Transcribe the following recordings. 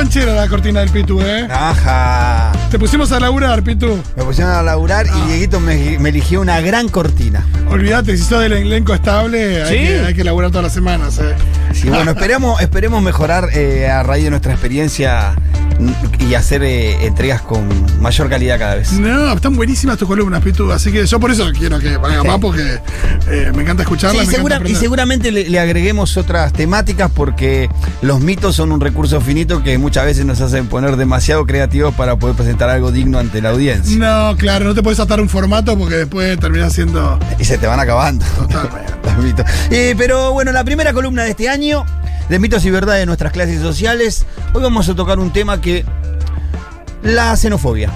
conchera la cortina del Pitu, ¿eh? Ajá. Te pusimos a laburar, Pitu. Me pusieron a laburar Ah. y Dieguito me, me eligió una gran cortina. Olvídate, si sos del elenco estable, hay, que, hay que laburar todas las semanas, ¿eh? Sí, bueno, esperemos, esperemos mejorar eh, a raíz de nuestra experiencia y hacer eh, entregas con mayor calidad cada vez. No, están buenísimas tus columnas, Pitu. Así que yo por eso quiero que vaya más, porque eh, me encanta escucharlas. Sí, segura- y seguramente le, le agreguemos otras temáticas porque los mitos son un recurso finito que muchas veces nos hacen poner demasiado creativos para poder presentar algo digno ante la audiencia. No, claro, no te puedes atar un formato porque después terminas siendo Y se te van acabando. totalmente. Los mitos. Eh, pero bueno, la primera columna de este año, de mitos y verdades de nuestras clases sociales, hoy vamos a tocar un tema que... La xenofobia.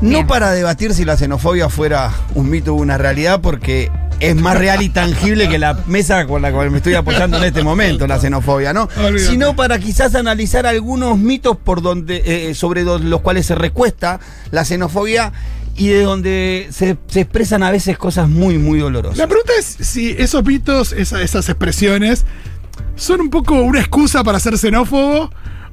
No Bien. para debatir si la xenofobia fuera un mito o una realidad, porque es más real y tangible que la mesa con la cual me estoy apoyando en este momento, la xenofobia, ¿no? Olvídate. Sino para quizás analizar algunos mitos por donde, eh, sobre do- los cuales se recuesta la xenofobia y de donde se, se expresan a veces cosas muy, muy dolorosas. La pregunta es si esos mitos, esa- esas expresiones, son un poco una excusa para ser xenófobo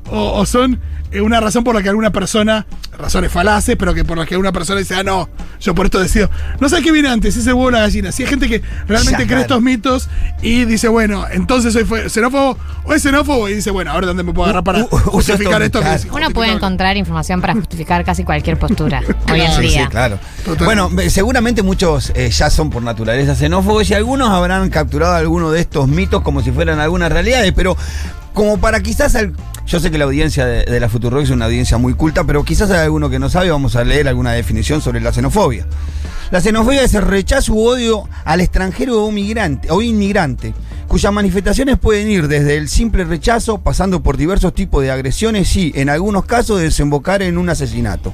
o, o son eh, una razón por la que alguna persona, razones falaces, pero que por la que alguna persona dice, ah, no, yo por esto decido. No sé qué viene antes, si ese huevo o la gallina. Si hay gente que realmente Ya, cree claro. estos mitos y dice, bueno, entonces soy xenófobo o es xenófobo y dice, bueno, ahora dónde me puedo agarrar para Uh, uh, justificar esto, esto. que claro. es Uno puede encontrar información para justificar casi cualquier postura hoy en Sí, día. sí, claro. Bueno, eh, seguramente muchos eh, ya son por naturaleza xenófobos y algunos habrán capturado alguno de estos mitos como si fueran algunas realidades, pero como para quizás al- yo sé que la audiencia de, la Futurock es una audiencia muy culta, pero quizás hay alguno que no sabe, vamos a leer alguna definición sobre la xenofobia. La xenofobia es el rechazo u odio al extranjero o migrante o inmigrante, cuyas manifestaciones pueden ir desde el simple rechazo, pasando por diversos tipos de agresiones y, en algunos casos, desembocar en un asesinato.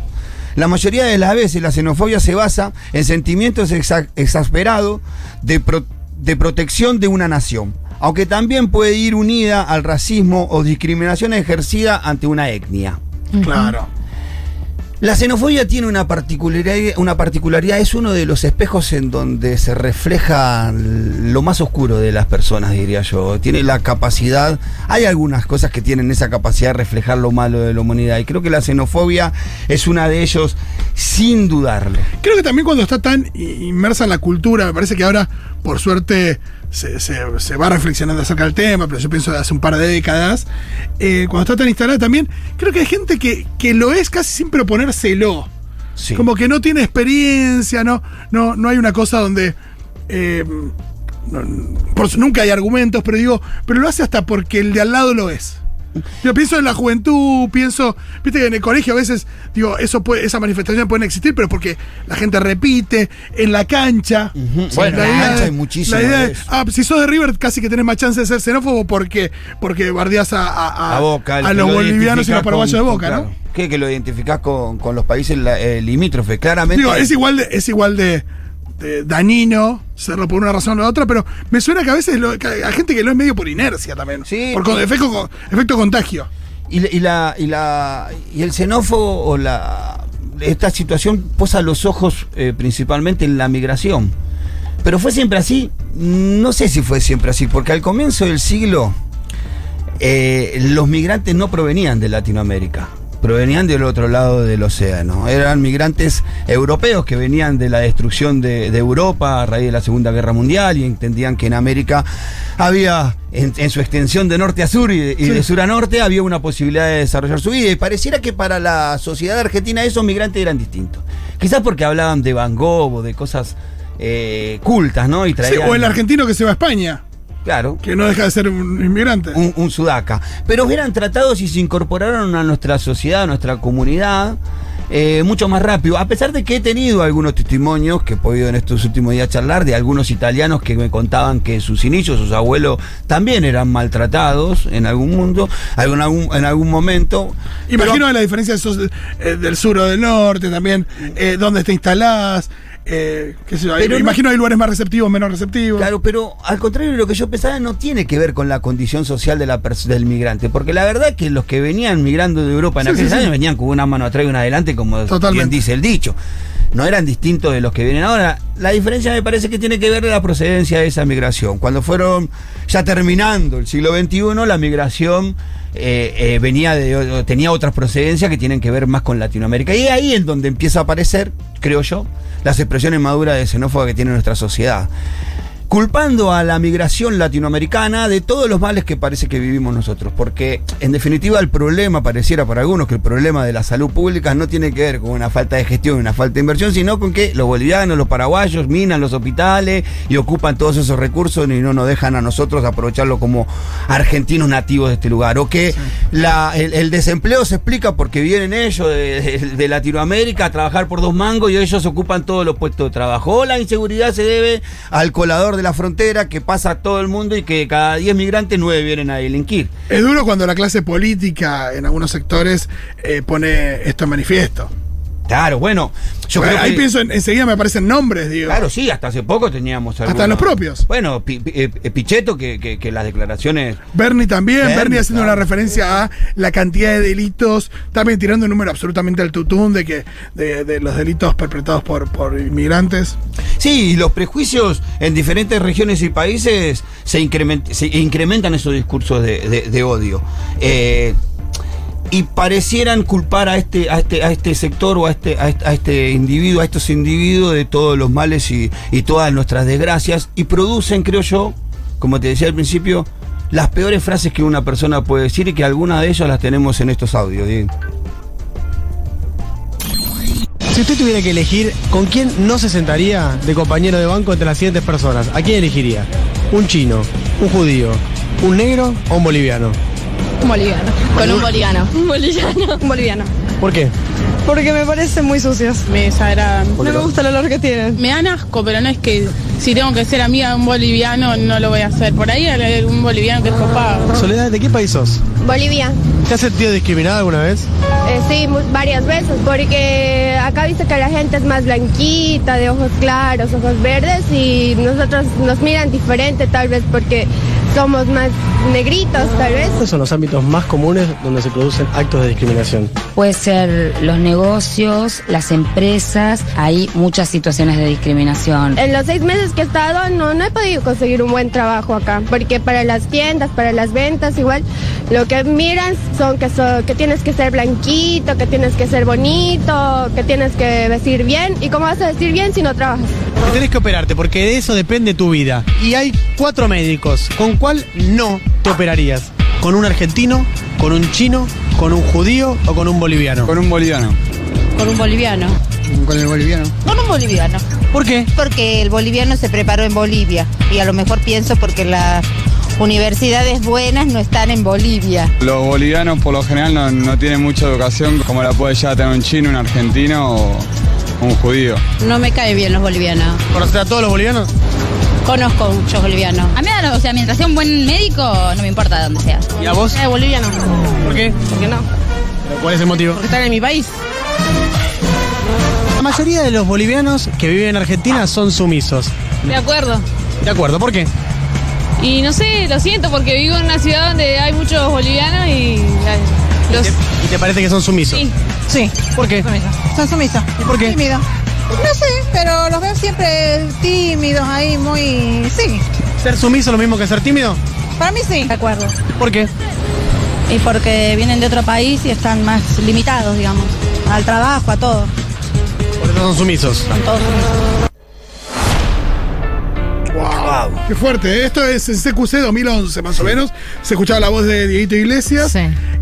La mayoría de las veces la xenofobia se basa en sentimientos exa- exasperados de protección de una nación, aunque también puede ir unida al racismo o discriminación ejercida ante una etnia. Claro. La xenofobia tiene una particularidad, una particularidad, es uno de los espejos en donde se refleja lo más oscuro de las personas, diría yo. Tiene la capacidad, hay algunas cosas que tienen esa capacidad de reflejar lo malo de la humanidad y creo que la xenofobia es una de ellos sin dudarlo. Creo que también cuando está tan inmersa en la cultura, me parece que ahora, por suerte, se, se- se va reflexionando acerca del tema, pero yo pienso de hace un par de décadas, eh, cuando está tan instalada también, creo que hay gente que, que lo es casi sin proponérselo. Sí. Como que no tiene experiencia, no, no, no hay una cosa donde... eh, no- por nunca hay argumentos, pero digo, pero lo hace hasta porque el de al lado lo es. Yo pienso en la juventud, pienso, viste que en el colegio a veces, digo, eso puede, esas manifestaciones pueden existir, pero porque la gente repite, en la cancha. Bueno, la en la cancha de- hay muchísimo La idea de ah, si sos de River casi que tenés más chance de ser xenófobo porque, porque bardeás a, a- Boca, a los lo bolivianos y los paraguayos de Boca, claro, ¿no? Que, que lo identificás con, con los países eh, limítrofes, claramente. Digo, es igual de, es igual de, de dañino serlo por una razón o la otra, pero me suena que a veces lo- que hay gente que lo es medio por inercia también. Sí, Por con- efecto, con- efecto contagio. Y, y la, y, la, y el xenófobo o la, esta situación posa los ojos eh, principalmente en la migración. Pero fue siempre así, no sé si fue siempre así, porque al comienzo del siglo eh, los migrantes no provenían de Latinoamérica, provenían del otro lado del océano. Eran migrantes europeos que venían de la destrucción de, de Europa a raíz de la Segunda Guerra Mundial y entendían que en América había, en, en su extensión de norte a sur y, de, y de sur a norte, había una posibilidad de desarrollar su vida. Y pareciera que para la sociedad argentina esos migrantes eran distintos. Quizás porque hablaban de Van Gogh o de cosas eh, cultas, ¿no? Y Sí, traían, o el argentino que se va a España, Claro que no deja de ser un inmigrante. un, un sudaca. Pero eran tratados y se incorporaron a nuestra sociedad, a nuestra comunidad, eh, mucho más rápido. A pesar de que he tenido algunos testimonios que he podido en estos últimos días charlar de algunos italianos que me contaban que sus inicios, sus abuelos, también eran maltratados en algún mundo, en algún, en algún momento. Imagino la diferencia de eh, del sur o del norte también, eh, dónde te instalás. Eh, qué sé yo, Pero no- imagino hay lugares más receptivos, menos receptivos. Claro, pero al contrario de lo que yo pensaba, no tiene que ver con la condición social de la del migrante. Porque la verdad que los que venían migrando de Europa en Sí, aquellos sí, sí. años venían con una mano atrás y una adelante, como bien dice el dicho. No eran distintos de los que vienen ahora. La diferencia me parece que tiene que ver de la procedencia de esa migración. Cuando fueron ya terminando el siglo XXI, la migración eh, eh, venía de, tenía otras procedencias que tienen que ver más con Latinoamérica. Y ahí es donde empieza a aparecer, creo yo, las expresiones maduras de xenófoba que tiene nuestra sociedad culpando a la migración latinoamericana de todos los males que parece que vivimos nosotros, porque en definitiva el problema, pareciera para algunos que el problema de la salud pública no tiene que ver con una falta de gestión, una falta de inversión, sino con que los bolivianos, los paraguayos minan los hospitales y ocupan todos esos recursos y no nos dejan a nosotros aprovecharlo como argentinos nativos de este lugar, o que la, el, desempleo se explica porque vienen ellos de, de Latinoamérica a trabajar por dos mangos y ellos ocupan todos los puestos de trabajo, o la inseguridad se debe al colador de la frontera que pasa a todo el mundo y que cada 10 migrantes, 9 vienen a delinquir. Es duro cuando la clase política en algunos sectores eh, pone esto en manifiesto. Claro, bueno, yo creo ahí pienso, enseguida me aparecen nombres, digo. Claro, sí, hasta hace poco teníamos Hasta los propios. Bueno, eh, Pichetto, que, las declaraciones. Bernie también, Bernie, haciendo una referencia a la cantidad de delitos, también tirando un número absolutamente al tutún de que de, los delitos perpetrados por, por inmigrantes. Sí, y los prejuicios en diferentes regiones y países se, incrementan esos discursos de, odio. Eh, y parecieran culpar a este, a este, a este sector o a este, a este, individuo, a estos individuos de todos los males y, todas nuestras desgracias y producen, creo yo, como te decía al principio, las peores frases que una persona puede decir y que algunas de ellas las tenemos en estos audios. Si usted tuviera que elegir con quién no se sentaría de compañero de banco entre las siguientes personas, ¿a quién elegiría? ¿Un chino, un judío, un negro o un boliviano? Un boliviano. Con un boliviano. Un boliviano. Un boliviano. ¿Por qué? Porque me parecen muy sucios. Me desagradan. No me gusta el olor que tienen. Me dan asco, pero no es que si tengo que ser amiga de un boliviano, no lo voy a hacer. Por ahí hay un boliviano que es copado. Soledad, ¿de qué país sos? Bolivia. ¿Te has sentido discriminada alguna vez? Eh, sí, varias veces, porque acá viste que la gente es más blanquita, de ojos claros, ojos verdes, y nosotros nos miran diferente tal vez porque somos más negritos, tal vez. ¿Cuáles son los ámbitos más comunes donde se producen actos de discriminación? Puede ser los negocios, las empresas, hay muchas situaciones de discriminación. En los seis meses que he estado no, no he podido conseguir un buen trabajo acá, porque para las tiendas, para las ventas, igual lo que miran son que, que tienes que ser blanquito, que tienes que ser bonito, que tienes que vestir bien. ¿Y cómo vas a vestir bien si no trabajas? Tienes que operarte, porque de eso depende tu vida. Y hay cuatro médicos. ¿Con cuál no te operarías? ¿Con un argentino? ¿Con un chino? ¿Con un judío o con un boliviano? Con un boliviano. Con un boliviano. Con el boliviano. Con un boliviano. ¿Por qué? Porque el boliviano se preparó en Bolivia. Y a lo mejor pienso porque las universidades buenas no están en Bolivia. Los bolivianos por lo general no, no tienen mucha educación como la puede ya tener un chino, un argentino o un judío. No me cae bien los bolivianos. ¿Conoces a todos los bolivianos? Conozco muchos bolivianos. A mí, o sea, mientras sea un buen médico, no me importa de dónde sea. ¿Y a vos? Eh, boliviano. ¿Por qué? ¿Por qué no? ¿Cuál es el motivo? Porque están en mi país. La mayoría de los bolivianos que viven en Argentina son sumisos. De acuerdo. De acuerdo, ¿por qué? Y no sé, lo siento, porque vivo en una ciudad donde hay muchos bolivianos y los... ¿Y te, parece que son sumisos? Sí. Sí. ¿Por qué? Son sumisos. ¿Y por qué? Tímidos. No sé, pero los veo siempre tímidos ahí, muy... Sí. ¿Ser sumiso es lo mismo que ser tímido? Para mí sí. De acuerdo. ¿Por qué? Y porque vienen de otro país y están más limitados, digamos, al trabajo, a todo. Por eso son sumisos. Son todos sumisos. Qué fuerte. ¿eh? Esto es CQC 2011, más o menos. Se escuchaba la voz de Dieguito Iglesias. Sí.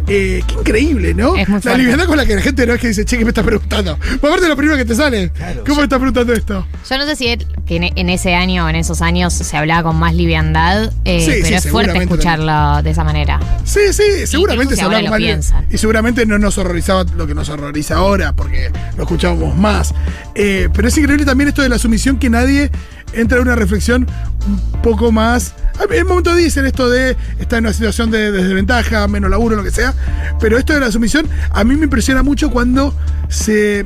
Eh, qué increíble, ¿no? Es muy la liviandad con la que la gente no es que dice, che, ¿qué me estás preguntando? Por aparte lo primero que te sale. ¿Cómo me estás preguntando esto? Yo no sé si él- que en, ese año o en esos años se hablaba con más liviandad, eh, Sí, sí, pero es fuerte escucharlo de esa manera. Sí, sí, seguramente se hablaba lo mal. piensan. Y seguramente no nos horrorizaba lo que nos horroriza ahora, porque lo escuchábamos más. Eh, pero es increíble también esto de la sumisión que nadie entra en una reflexión un poco más. En momento dicen esto de estar en una situación de, de desventaja, menos laburo, lo que sea. Pero esto de la sumisión a mí me impresiona mucho cuando se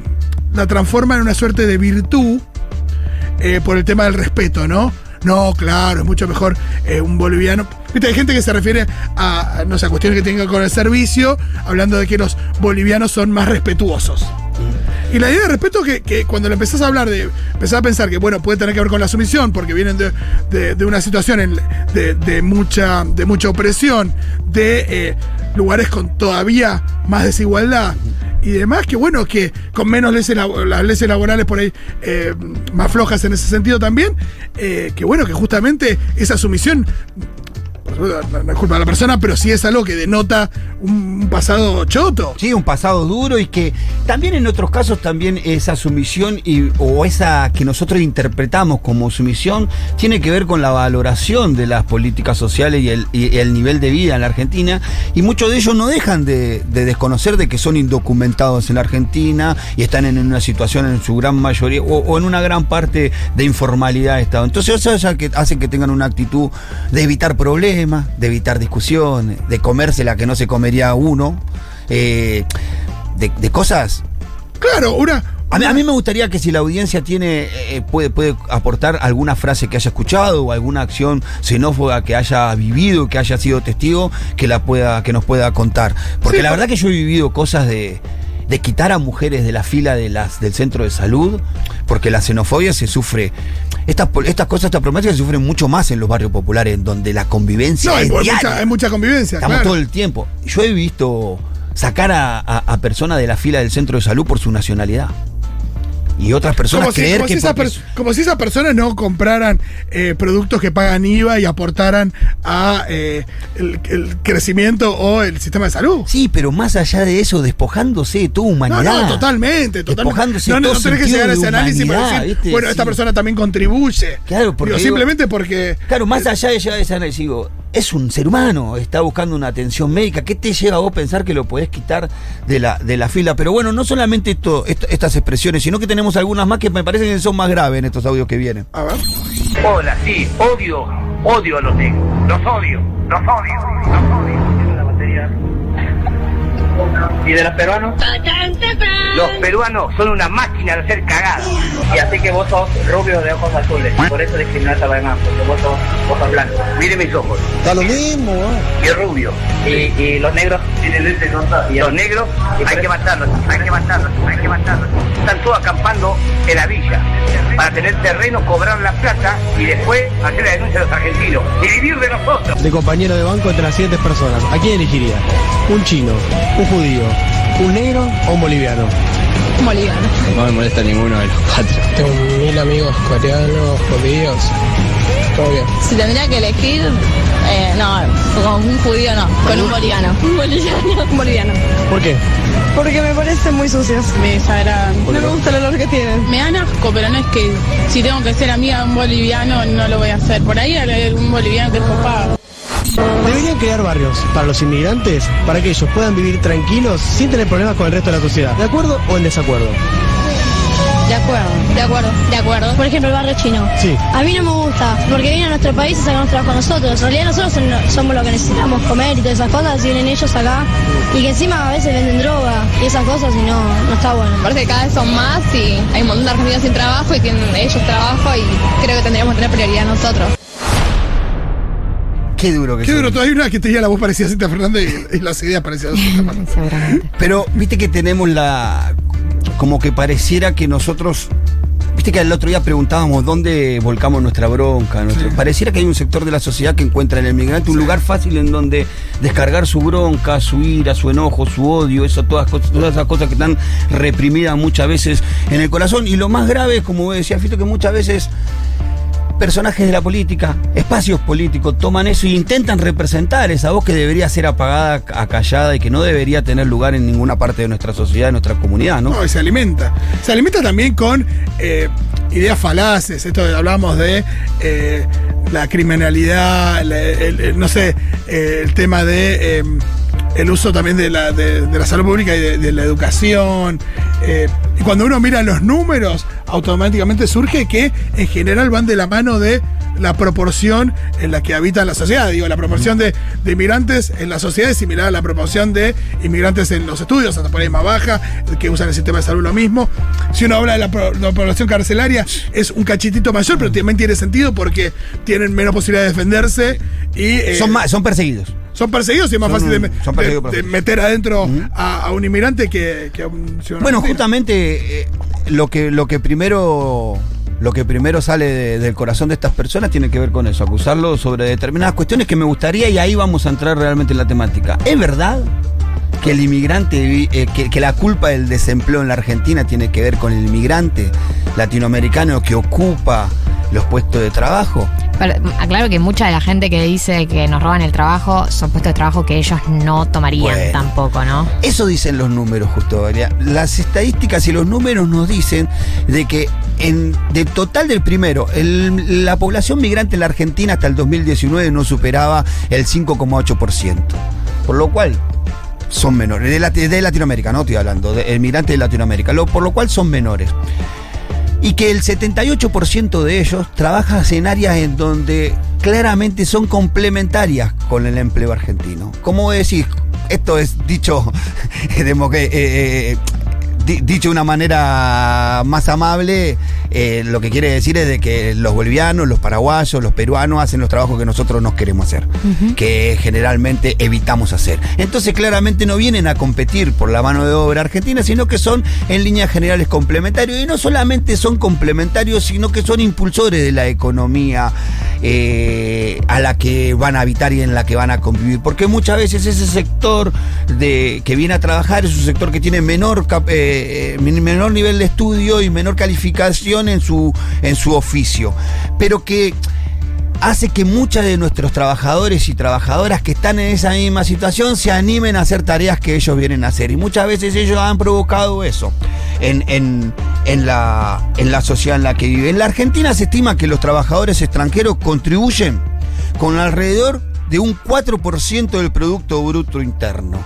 la transforma en una suerte de virtud eh, por el tema del respeto, ¿no? No, claro, es mucho mejor eh, un boliviano. Viste, hay gente que se refiere a, no sé, a cuestiones que tengan con el servicio, hablando de que los bolivianos son más respetuosos. Y la idea de respeto que, que cuando le empezás a hablar de, empezás a pensar que, bueno, puede tener que ver con la sumisión, porque vienen de, de- una situación de, de mucha, de mucha opresión, de eh, lugares con todavía más desigualdad y demás, que bueno, que con menos leyes, las leyes laborales por ahí eh, más flojas en ese sentido también, eh, que bueno, que justamente esa sumisión no, culpa de la persona, pero sí es algo que denota un, pasado choto. Sí, un pasado duro y que también en otros casos también esa sumisión o esa que nosotros interpretamos como sumisión tiene que ver con la valoración de las políticas sociales y el, nivel de vida en la Argentina y muchos de ellos no dejan de, de desconocer de que son indocumentados en la Argentina y están en una situación en su gran mayoría o, en una gran parte de informalidad de Estado. Entonces eso es que hace que tengan una actitud de evitar problemas, de evitar discusiones, de comerse la que no se comería uno, eh, de, de cosas. Claro, una. A mí, a mí me gustaría que si la audiencia tiene eh, puede, puede aportar alguna frase que haya escuchado o alguna acción xenófoba que haya vivido, que haya sido testigo, que la pueda, que nos pueda contar. Porque Sí, la verdad que yo he vivido cosas de, de quitar a mujeres de la fila de las, del centro de salud, porque la xenofobia se sufre. Estas, estas cosas, estas problemáticas se sufren mucho más en los barrios populares, en donde la convivencia No, hay, es hay diaria. mucha, hay mucha convivencia. Estamos claro. todo el tiempo. Yo he visto sacar a, a- a personas de la fila del centro de salud por su nacionalidad. Y otras personas Como si, creer como si que esas porque per- como si esas personas no compraran eh, productos que pagan IVA y aportaran a eh, el, el crecimiento o el sistema de salud. Sí, pero más allá de eso, despojándose de toda No, humanidad. no, totalmente, totalmente. Despojándose No, no, todo tenés que llegar a ese análisis para decir, ¿viste? bueno, esta Sí. persona también contribuye. Claro, porque Digo, digo- simplemente porque. Claro, más allá de llegar a ese análisis, digo, es un ser humano, está buscando una atención médica. ¿Qué te lleva a vos pensar que lo podés quitar de la, de la fila? Pero bueno, no solamente esto, esto- estas expresiones, sino que tenemos algunas más que me parecen que son más graves en estos audios que vienen. A ver. Hola, sí, odio, odio a los negros. Los odio, los odio, los odio. ¿Y de los peruanos? Los peruanos son una máquina de hacer cagadas. Y así que vos sos rubio de ojos azules. Por eso discriminás a los demás, porque vos sos, vos sos blanco. Mire mis ojos. Está lo mismo, Y rubio. Y, y los negros Y los negros hay que matarlos, hay que matarlos, hay que matarlos. Están todos acampando en la villa para tener terreno, cobrar la plata y después hacer la denuncia a los argentinos y vivir de nosotros. De compañero de banco entre las siguientes personas. ¿A quién elegiría? ¿Un chino? ¿Un judío? ¿Un negro o un boliviano? Boliviano. No me molesta ninguno de los cuatro. Tengo mil amigos coreanos, judíos. Todo bien. Si tendría que elegir, eh, no, con un judío no, con un boliviano. Un boliviano. Un boliviano. ¿Por qué? Porque me parecen muy sucios. Me desagradan. No me gusta el olor que tienen. Me dan asco, pero no es que si tengo que ser amiga de un boliviano, no lo voy a hacer. Por ahí hay algún boliviano que es copado. Deberían crear barrios para los inmigrantes para que ellos puedan vivir tranquilos sin tener problemas con el resto de la sociedad. ¿De acuerdo o en desacuerdo? De acuerdo, de acuerdo, de acuerdo. Por ejemplo, el barrio chino. Sí. A mí no me gusta, porque vienen a nuestro país y sacan trabajo a nosotros. En realidad nosotros somos lo que necesitamos comer y todas esas cosas, y vienen ellos acá. Y que encima a veces venden droga y esas cosas y no, no está bueno. Parece que cada vez son más y hay un montón de argentinos sin trabajo y tienen ellos trabajo y creo que tendríamos que tener prioridad nosotros. Qué duro que Qué son. duro, todavía una que tenía la voz parecida a Cinta Fernández y, y las ideas parecían a Cinta Fernández. Pero viste que tenemos la. Como que pareciera que nosotros. Viste que el otro día preguntábamos dónde volcamos nuestra bronca. nuestro- Pareciera que hay un sector de la sociedad que encuentra en el migrante un lugar fácil en donde descargar su bronca, su ira, su enojo, su odio, eso, todas, todas esas cosas que están reprimidas muchas veces en el corazón. Y lo más grave es, como decía Fito, que muchas veces personajes de la política, espacios políticos, toman eso e intentan representar esa voz que debería ser apagada, acallada y que no debería tener lugar en ninguna parte de nuestra sociedad, de nuestra comunidad, ¿no? No, y se alimenta. Se alimenta también con eh, ideas falaces. Esto hablábamos de eh, la criminalidad, no sé, eh, el tema de eh, el uso también de la, de, la salud pública y de, la educación. eh, y cuando uno mira los números, automáticamente surge que en general van de la mano de la proporción en la que habita la sociedad. Digo, la proporción de, de inmigrantes en la sociedad es similar a la proporción de inmigrantes en los estudios, hasta por ahí más baja, que usan el sistema de salud lo mismo. Si uno habla de la población carcelaria, es un cachitito mayor, pero también tiene sentido porque tienen menos posibilidad de defenderse y... eh, Son, más, son perseguidos. Son perseguidos y es más Son fácil de, meter adentro a, a un inmigrante que, que a un ciudadano Bueno, argentino. justamente eh, lo que lo que primero lo que primero sale de- del corazón de estas personas tiene que ver con eso, acusarlo sobre determinadas cuestiones que me gustaría y ahí vamos a entrar realmente en la temática. ¿Es verdad que el inmigrante, eh, que, que la culpa del desempleo en la Argentina tiene que ver con el inmigrante latinoamericano que ocupa los puestos de trabajo? Pero, aclaro que mucha de la gente que dice que nos roban el trabajo son puestos de trabajo que ellos no tomarían Bueno. tampoco, ¿no? Eso dicen los números, justo. Las estadísticas y los números nos dicen de que en, del total del primero, el- la población migrante en la Argentina hasta el 2019 no superaba el 5,8%. Por lo cual son menores. De, de Latinoamérica, no estoy hablando, de, el migrante de Latinoamérica. Lo- por lo cual son menores. Y que el 78% de ellos trabajan en áreas en donde claramente son complementarias con el empleo argentino. ¿Cómo decís? Esto es dicho, demo- eh, eh, dicho de una manera más amable, eh, lo que quiere decir es de que los bolivianos, los paraguayos, los peruanos hacen los trabajos que nosotros no queremos hacer, que generalmente evitamos hacer. Entonces claramente no vienen a competir por la mano de obra argentina, sino que son en líneas generales complementarios. Y no solamente son complementarios, sino que son impulsores de la economía eh, a la que van a habitar y en la que van a convivir. Porque muchas veces ese sector de, que viene a trabajar es un sector que tiene menor, eh, eh, menor nivel de estudio y menor calificación en su, en su oficio. Pero que hace que muchos de nuestros trabajadores y trabajadoras que están en esa misma situación se animen a hacer tareas que ellos vienen a hacer. Y muchas veces ellos han provocado eso en, en- en la, en la sociedad en la que viven. En la Argentina se estima que los trabajadores extranjeros contribuyen con alrededor de un 4% del Producto Bruto Interno.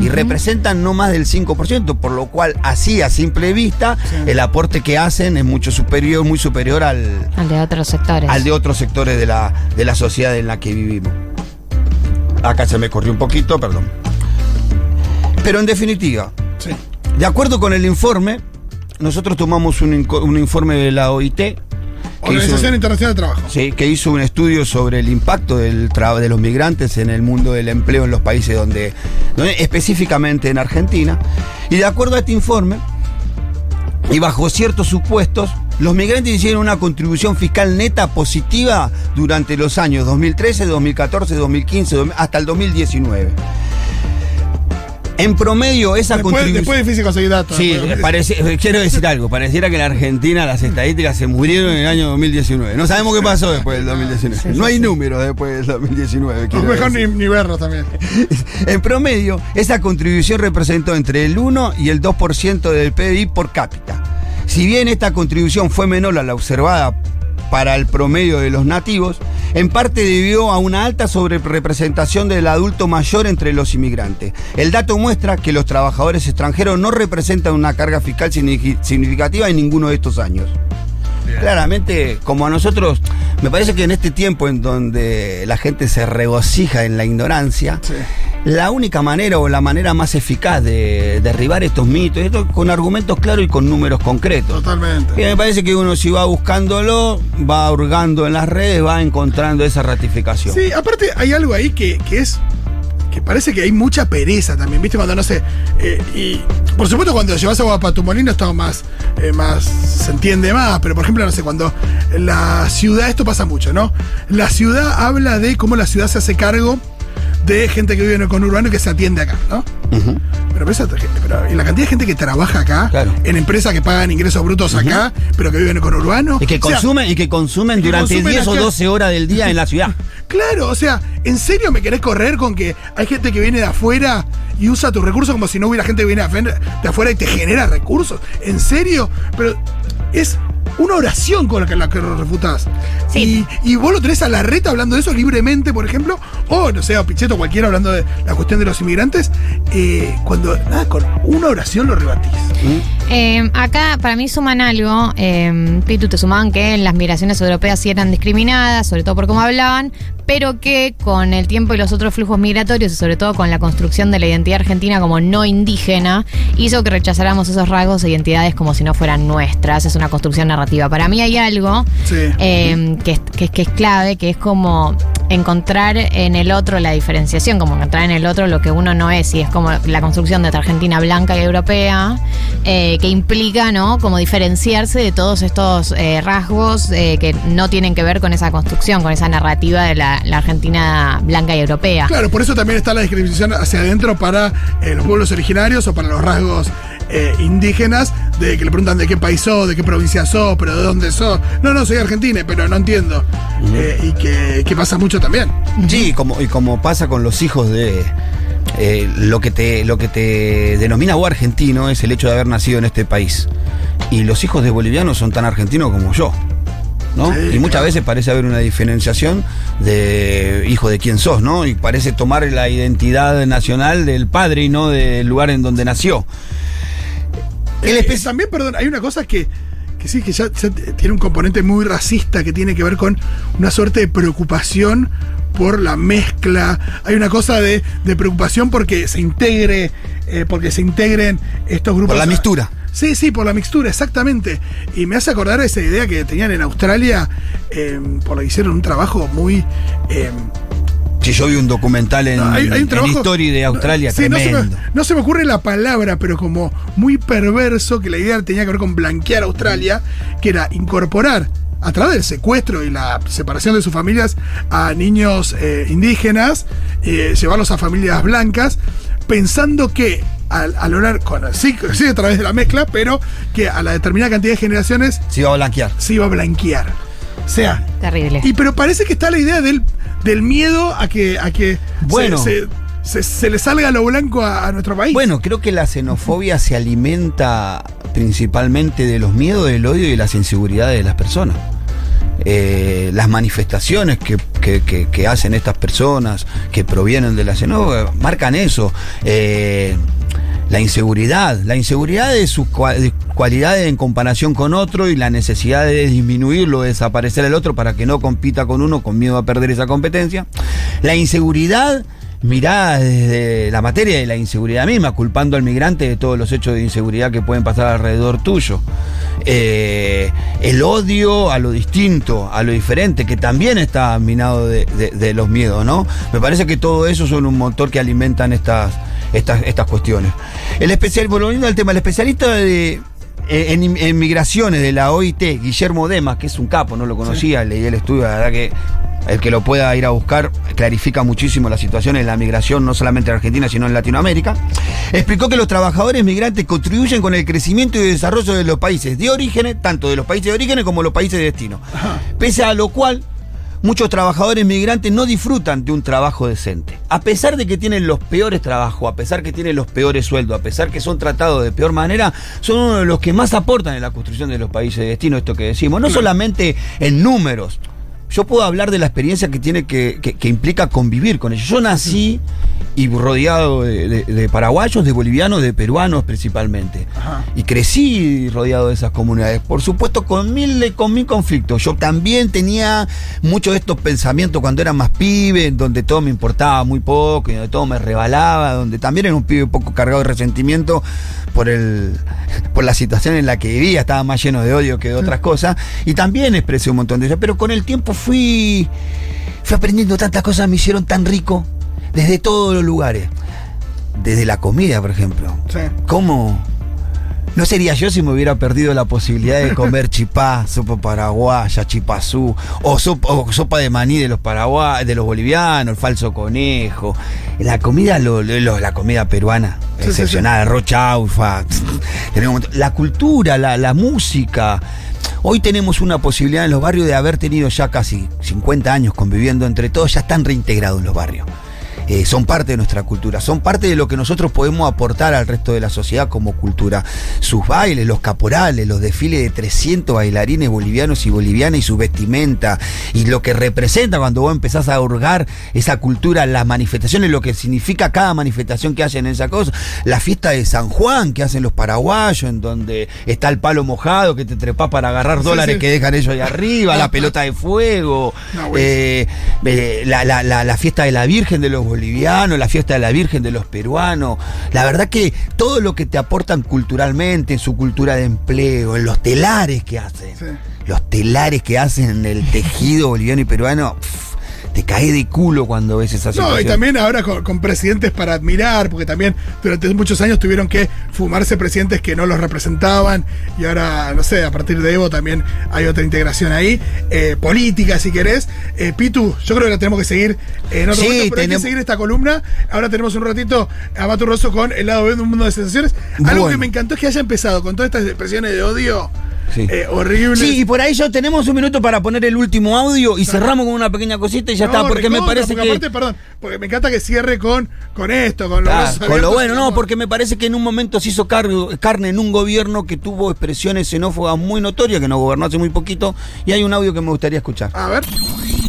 Y representan no más del 5%, por lo cual, así a simple vista, el aporte que hacen es mucho superior, muy superior al, Al de otros sectores. al de otros sectores de la, de la sociedad en la que vivimos. Acá se me corrió un poquito, perdón. Pero en definitiva, de acuerdo con el informe, nosotros tomamos un, un informe de la OIT. Organización Internacional de Trabajo. Sí, que hizo un estudio sobre el impacto del de los migrantes en el mundo del empleo en los países donde, donde- específicamente en Argentina. Y de acuerdo a este informe, y bajo ciertos supuestos, los migrantes hicieron una contribución fiscal neta positiva durante los años 2013, 2014, 2015, dos- hasta el 2019. En promedio, esa Después, contribución. después es difícil conseguir datos. Sí, parece- quiero decir algo. Pareciera que en Argentina las estadísticas se murieron en el año 2019. No sabemos qué pasó después del 2019. no hay números después del 2019. O quiero mejor ni, decir. ni verlos también. En promedio, esa contribución representó entre el 1 y el 2% del PIB por cápita. Si bien esta contribución fue menor a la observada para el promedio de los nativos, en parte debió a una alta sobrerepresentación del adulto mayor entre los inmigrantes. El dato muestra que los trabajadores extranjeros no representan una carga fiscal signifi- significativa en ninguno de estos años. Claramente, como a nosotros, me parece que en este tiempo en donde la gente se regocija en la ignorancia, la única manera o la manera más eficaz de derribar estos mitos, esto con argumentos claros y con números concretos. Totalmente. Y me parece que uno si va buscándolo, va hurgando en las redes, va encontrando esa ratificación. Sí, aparte hay algo ahí que, que es. que parece que hay mucha pereza también, ¿viste? Cuando no sé. eh, y por supuesto, cuando llevas agua para tu molino, está más, eh, más. se entiende más, pero por ejemplo, no sé, cuando la ciudad. esto pasa mucho, ¿no? La ciudad habla de cómo la ciudad se hace cargo de gente que vive en el conurbano y que se atiende acá, ¿no? Pero, esa gente, pero y la cantidad de gente que trabaja acá, en empresas que pagan ingresos brutos acá, pero que viven en el conurbano. Y que O sea, consumen, y que consumen y que durante consumen 10 o acá. 12 horas del día en la ciudad. Claro, o sea, ¿en serio me querés correr con que hay gente que viene de afuera y usa tus recursos como si no hubiera gente que viene de afuera y te genera recursos? ¿En serio? Pero es una oración con la que, la que lo refutás. Y, y vos lo tenés a la reta hablando de eso libremente, por ejemplo, o no sé, a Pichetto cualquiera hablando de la cuestión de los inmigrantes, eh, cuando nada, con una oración lo rebatís. Eh, acá para mí suman algo, eh, Pitu, te sumaban que las migraciones europeas sí eran discriminadas, sobre todo por cómo hablaban, pero que con el tiempo y los otros flujos migratorios y sobre todo con la construcción de la identidad argentina como no indígena, hizo que rechazáramos esos rasgos e identidades como si no fueran nuestras. Es una construcción narrativa. Para mí hay algo Sí. eh, que, que es clave, que es como encontrar en el otro la diferenciación, como encontrar en el otro lo que uno no es, y es como la construcción de esta Argentina blanca y europea, eh, que implica, ¿no? Como diferenciarse de todos estos eh, rasgos eh, que no tienen que ver con esa construcción, con esa narrativa de la, la Argentina blanca y europea. Claro, por eso también está la discriminación hacia adentro para eh, los pueblos originarios o para los rasgos eh, indígenas, de que le preguntan de qué país sos, de qué provincia sos, pero de dónde sos. No, no, soy argentina, pero no entiendo. Eh, y que, que pasa mucho también. Sí, como, y como pasa con los hijos de. Eh, lo, que te, lo que te denomina vos argentino es el hecho de haber nacido en este país. Y los hijos de bolivianos son tan argentinos como yo. ¿no? Sí, y muchas claro. veces parece haber una diferenciación de hijo de quién sos, ¿no? Y parece tomar la identidad nacional del padre y no del lugar en donde nació. El espe- también, perdón, hay una cosa que, que sí, que ya, ya tiene un componente muy racista que tiene que ver con una suerte de preocupación por la mezcla. Hay una cosa de, de preocupación porque se integre, eh, porque se integren estos grupos. Por la mixtura. Sí, sí, por la mixtura, exactamente. Y me hace acordar esa idea que tenían en Australia, eh, por la que hicieron un trabajo muy. eh, Si yo vi un documental en, no, hay- hay un en trabajo- History de Australia, Sí, no se, me, no se me ocurre la palabra, pero como muy perverso, que la idea tenía que ver con blanquear Australia, que era incorporar a través del secuestro y la separación de sus familias a niños eh, indígenas, eh, llevarlos a familias blancas, pensando que al, al orar, con, sí, sí, a través de la mezcla, pero que a la determinada cantidad de generaciones Se iba a blanquear. se iba a blanquear. O sea, Terrible. y pero parece que está la idea del, del miedo a que, a que Bueno. se, se- se- se le salga lo blanco a, nuestro país. Bueno, creo que la xenofobia se alimenta principalmente de los miedos, del odio y de las inseguridades de las personas. Eh, las manifestaciones que, que- que- hacen estas personas que provienen de la xenofobia marcan eso. Eh, la inseguridad, la inseguridad de sus cua- de cualidades en comparación con otro y la necesidad de disminuirlo, de desaparecer el otro para que no compita con uno con miedo a perder esa competencia. La inseguridad mirada desde la materia de la inseguridad misma, culpando al migrante de todos los hechos de inseguridad que pueden pasar alrededor tuyo. Eh, el odio a lo distinto, a lo diferente, que también está minado de, de- de los miedos, ¿no? Me parece que todo eso son un motor que alimentan estas, estas, estas cuestiones. El especial, volviendo al tema, el especialista de, en, en migraciones de la OIT, Guillermo Demas, que es un capo, no lo conocía, leí el estudio, la verdad que el que lo pueda ir a buscar clarifica muchísimo la situación en la migración, no solamente en Argentina, sino en Latinoamérica. Explicó que los trabajadores migrantes contribuyen con el crecimiento y desarrollo de los países de origen, tanto de los países de origen como los países de destino. Pese a lo cual, muchos trabajadores migrantes no disfrutan de un trabajo decente. A pesar de que tienen los peores trabajos, a pesar que tienen los peores sueldos, a pesar que son tratados de peor manera, son uno de los que más aportan en la construcción de los países de destino, esto que decimos. No solamente en números. Yo puedo hablar de la experiencia que tiene que, que- que implica convivir con ellos. Yo nací y rodeado de, de- de paraguayos, de bolivianos, de peruanos principalmente. Y crecí rodeado de esas comunidades. Por supuesto, con mil, con mil conflictos. Yo también tenía muchos de estos pensamientos cuando era más pibe, donde todo me importaba muy poco, y donde todo me rebalaba, donde también era un pibe poco cargado de resentimiento por el por la situación en la que vivía, estaba más lleno de odio que de otras cosas, y también expresé un montón de ellas, pero con el tiempo fui, fui aprendiendo tantas cosas, me hicieron tan rico, desde todos los lugares, desde la comida, por ejemplo. ¿Cómo? No sería yo si me hubiera perdido la posibilidad de comer chipá, sopa paraguaya, chipazú, o sopa, o sopa de maní de los paraguayos, de los bolivianos, el falso conejo. La comida, lo- lo- la comida peruana, Sí, excepcional, un montón- La cultura, la, la música. Hoy tenemos una posibilidad en los barrios de haber tenido ya casi 50 años conviviendo entre todos, ya están reintegrados en los barrios. Eh, son parte de nuestra cultura, son parte de lo que nosotros podemos aportar al resto de la sociedad como cultura. Sus bailes, los caporales, los desfiles de 300 bailarines bolivianos y bolivianas y su vestimenta, y lo que representa cuando vos empezás a hurgar esa cultura, las manifestaciones, lo que significa cada manifestación que hacen en esa cosa, la fiesta de San Juan que hacen los paraguayos, en donde está el palo mojado que te trepás para agarrar Sí, dólares sí. que dejan ellos ahí arriba, la pelota de fuego, No, eh, eh, la, la- la- la fiesta de la Virgen de los bolivianos, la fiesta de la Virgen de los peruanos. La verdad que todo lo que te aportan culturalmente, en su cultura de empleo, en los telares que hacen, los telares que hacen en el tejido boliviano y peruano, te cae de culo cuando ves esa situación. No, y también ahora con, con presidentes para admirar, porque también durante muchos años tuvieron que fumarse presidentes que no los representaban, y ahora, no sé, a partir de Evo también hay otra integración ahí, eh, política si querés. Eh, Pitu, yo creo que la tenemos que seguir en otro Sí, momento, pero hay que seguir esta columna. Ahora tenemos un ratito a Matu Rosso con el lado B de un mundo de sensaciones. Algo Bueno. que me encantó es que haya empezado con todas estas expresiones de odio Sí. eh, horribles. Sí, y por ahí ya tenemos un minuto para poner el último audio y cerramos con una pequeña cosita y ya No, está, porque me parece porque que... aparte, perdón, porque me encanta que cierre con, con esto, con Ah, con lo bueno, no, porque me parece que en un momento se hizo car- carne en un gobierno que tuvo expresiones xenófobas muy notorias, que nos gobernó hace muy poquito, y hay un audio que me gustaría escuchar. A ver.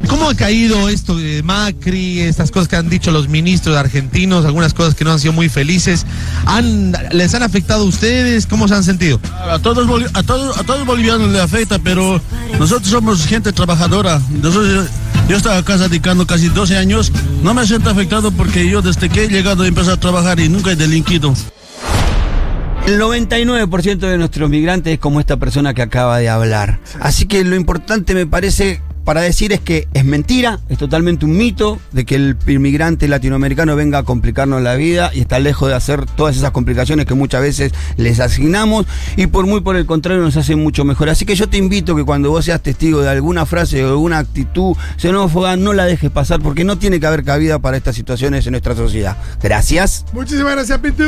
¿Cómo ha caído esto de Macri, estas cosas que han dicho los ministros argentinos, algunas cosas que no han sido muy felices? ¿Han, ¿Les han afectado a ustedes? ¿Cómo se han sentido? A todos, a, todos, a todos bolivianos le afecta, pero nosotros somos gente trabajadora. Nosotros, yo estaba acá dedicando casi 12 años. No me siento afectado porque yo desde que he llegado he empezado a trabajar y nunca he delinquido. El 99% de nuestros migrantes es como esta persona que acaba de hablar. Así que lo importante me parece para decir es que es mentira, es totalmente un mito de que el inmigrante latinoamericano venga a complicarnos la vida y está lejos de hacer todas esas complicaciones que muchas veces les asignamos y por muy por el contrario nos hacen mucho mejor. Así que yo te invito que cuando vos seas testigo de alguna frase o alguna actitud xenófoba no la dejes pasar porque no tiene que haber cabida para estas situaciones en nuestra sociedad. Gracias. Muchísimas gracias, Pitu.